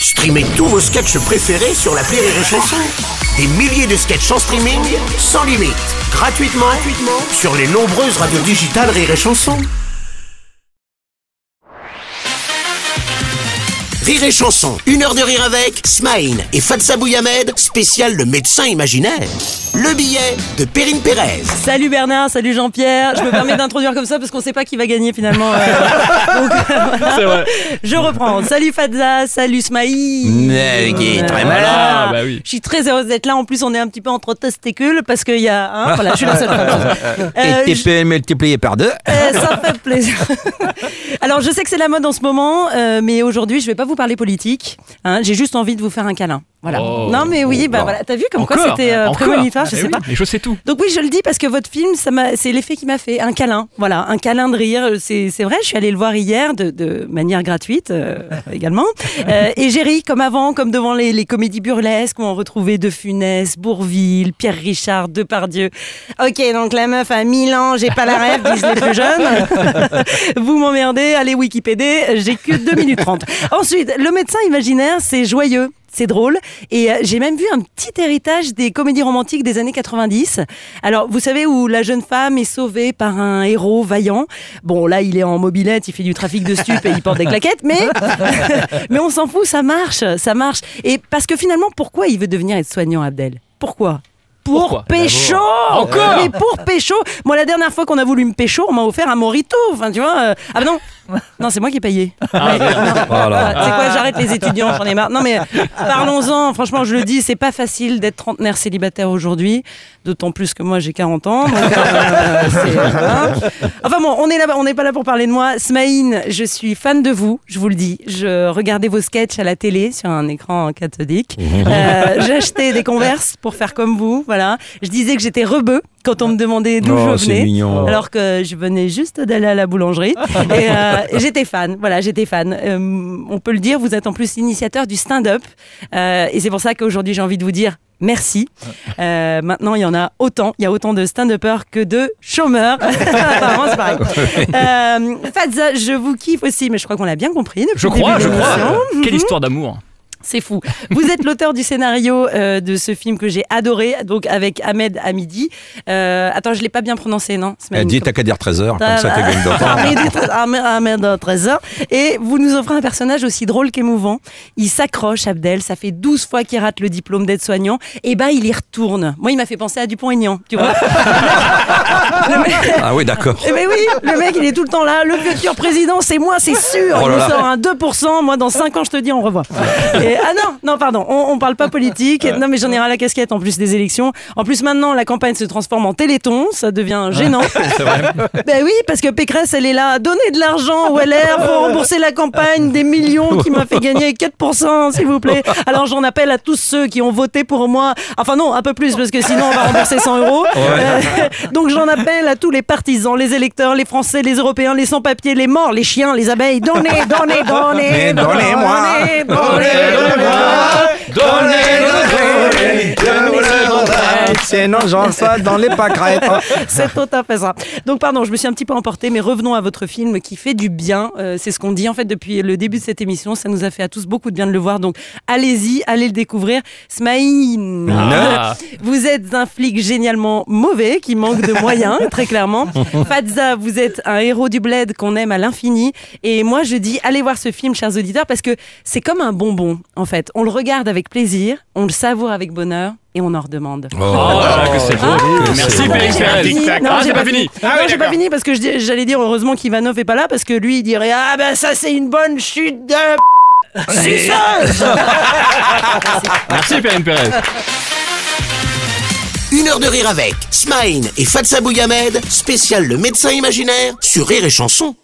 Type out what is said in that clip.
Streamez tous vos sketchs préférés sur la Rire et Chanson. Des milliers de sketchs en streaming, sans limite, gratuitement, gratuitement sur les nombreuses radios digitales Rire et Chanson. Rire et Chanson, une heure de rire avec Smaïn et Fatsa Bouyamed, spécial le médecin imaginaire. Le billet de Perrine Pérez. Salut Bernard, salut Jean-Pierre. Je me permets d'introduire comme ça parce qu'on sait pas qui va gagner finalement. euh, donc, voilà. C'est vrai. Je reprends. Salut Fadza, salut qui est très malin. Ah, bah oui. Je suis très heureuse d'être là. En plus, on est un petit peu entre testicules parce qu'il y a. hein, voilà, je suis la seule femme. Euh, Et je- TP multiplié par deux. euh, ça fait plaisir. Alors, je sais que c'est la mode en ce moment, euh, mais aujourd'hui, je vais pas vous parler politique. hein. J'ai juste envie de vous faire un câlin. Voilà. Oh. non, mais oui, bah voilà. T'as vu comme quoi c'était euh, prémonitoire, je Eh sais oui, pas. Mais je sais tout. Donc oui, je le dis parce que votre film, ça m'a, c'est l'effet qui m'a fait un câlin. Voilà, un câlin de rire. C'est, c'est vrai. Je suis allée le voir hier de, de manière gratuite euh, également. Euh, et j'ai ri comme avant, comme devant les, les comédies burlesques où on retrouvait De Funès, Bourville, Pierre Richard, Depardieu. Ok, donc la meuf 1000 ans, j'ai pas la rêve, disent les plus jeunes. Vous m'emmerdez, allez Wikipédia, j'ai que 2 minutes 30. Ensuite, le médecin imaginaire, c'est joyeux. C'est drôle. Et euh, j'ai même vu un petit héritage des comédies romantiques des années 90. Alors, vous savez, où la jeune femme est sauvée par un héros vaillant? Bon, là, il est en mobilette, il fait du trafic de stupes et il porte des claquettes, mais, mais on s'en fout, ça marche, ça marche. Et parce que finalement, pourquoi il veut devenir aide-soignant, Abdel? Pourquoi? Pour Pourquoi? pécho Encore? Mais pour pécho Moi, la dernière fois qu'on a voulu me pécho, on m'a offert un morito. Enfin, tu vois. euh, Ah, bah non Non, c'est moi qui ai payé. Ouais, Voilà. c'est quoi, j'arrête les étudiants, j'en ai marre. Non mais parlons-en, franchement je le dis, c'est pas facile d'être trentenaire célibataire aujourd'hui, d'autant plus que moi j'ai 40 ans. donc, euh, voilà. Enfin bon, on est là, on n'est pas là pour parler de moi. Smaïn, je suis fan de vous, je vous le dis. Je regardais vos sketchs à la télé sur un écran cathodique. Euh, J'achetais des converses pour faire comme vous, voilà. Je disais que j'étais rebeu quand on me demandait d'où Oh, je venais mignon. alors que je venais juste d'aller à la boulangerie. Et euh, j'étais fan, voilà, j'étais fan. Euh, on peut le dire, vous êtes en plus initiateur du stand-up. Euh, et c'est pour ça qu'aujourd'hui, j'ai envie de vous dire merci. Euh, maintenant, il y en a autant. Il y a autant de stand-uppers que de chômeurs. Apparemment, c'est pareil. Euh, Fadza, je vous kiffe aussi, mais je crois qu'on l'a bien compris. depuis Je crois, je crois. Quelle histoire d'amour. C'est fou. Vous êtes l'auteur du scénario euh, de ce film que j'ai adoré, donc avec Ahmed Hamidi. Euh, attends, je l'ai pas bien prononcé, non Elle dit t'as qu'à dire 13h, comme ça t'es gagne d'autant. Ahmed, Ahmed, Ahmed Trésor. Et vous nous offrez un personnage aussi drôle qu'émouvant. Il s'accroche, Abdel. Ça fait 12 fois qu'il rate le diplôme d'aide-soignant. Et ben, il y retourne. Moi, il m'a fait penser à Dupont-Aignan, tu vois. Mec- Ah oui, d'accord. eh ben oui, le mec, il est tout le temps là. Le futur président, c'est moi, c'est sûr. Oh il là nous là. sort un 2%. Moi, dans 5 ans, je te dis, on revoit. Et- ah non, non, pardon. On, on parle pas politique. Non, mais j'en ai ras la casquette en plus des élections. En plus, maintenant, la campagne se transforme en téléthon. Ça devient gênant. Ben oui, parce que Pécresse, elle est là. Donnez de l'argent au LR pour rembourser la campagne des millions qui m'a fait gagner 4%, s'il vous plaît. Alors, j'en appelle à tous ceux qui ont voté pour moi. Enfin, non, un peu plus, parce que sinon, on va rembourser 100 euros. Euh, donc, j'en appelle à tous les partisans, les électeurs, les Français, les Européens, les sans-papiers, les morts, les chiens, les abeilles. Donnez, donnez, donnez, donnez-moi. donnez, donnez, Don't ever, don't. Sinon, j'en fais dans les pâquerettes. C'est tout à fait ça. Donc, pardon, je me suis un petit peu emportée, mais revenons à votre film qui fait du bien. Euh, c'est ce qu'on dit en fait depuis le début de cette émission. Ça nous a fait à tous beaucoup de bien de le voir. Donc, allez-y, allez le découvrir. Smaïn, Ah. vous êtes un flic génialement mauvais qui manque de moyens, très clairement. Fadza, vous êtes un héros du bled qu'on aime à l'infini. Et moi, je dis, allez voir ce film, chers auditeurs, parce que c'est comme un bonbon, en fait. On le regarde avec plaisir, on le savoure avec bonheur et on en redemande. Oh là, que c'est beau. Ah, Merci, non, Périne j'ai pas Pérez. fini. Non, Ah, j'ai c'est pas fini. Non, j'ai pas fini parce que j'allais dire heureusement qu'Ivanov est pas là parce que lui il dirait ah ben ça c'est une bonne chute de suceuse. Merci, Périne Pérez. Une heure de rire avec Smaïn et Fatsa Bouyamed, spécial le médecin imaginaire sur Rire et Chanson.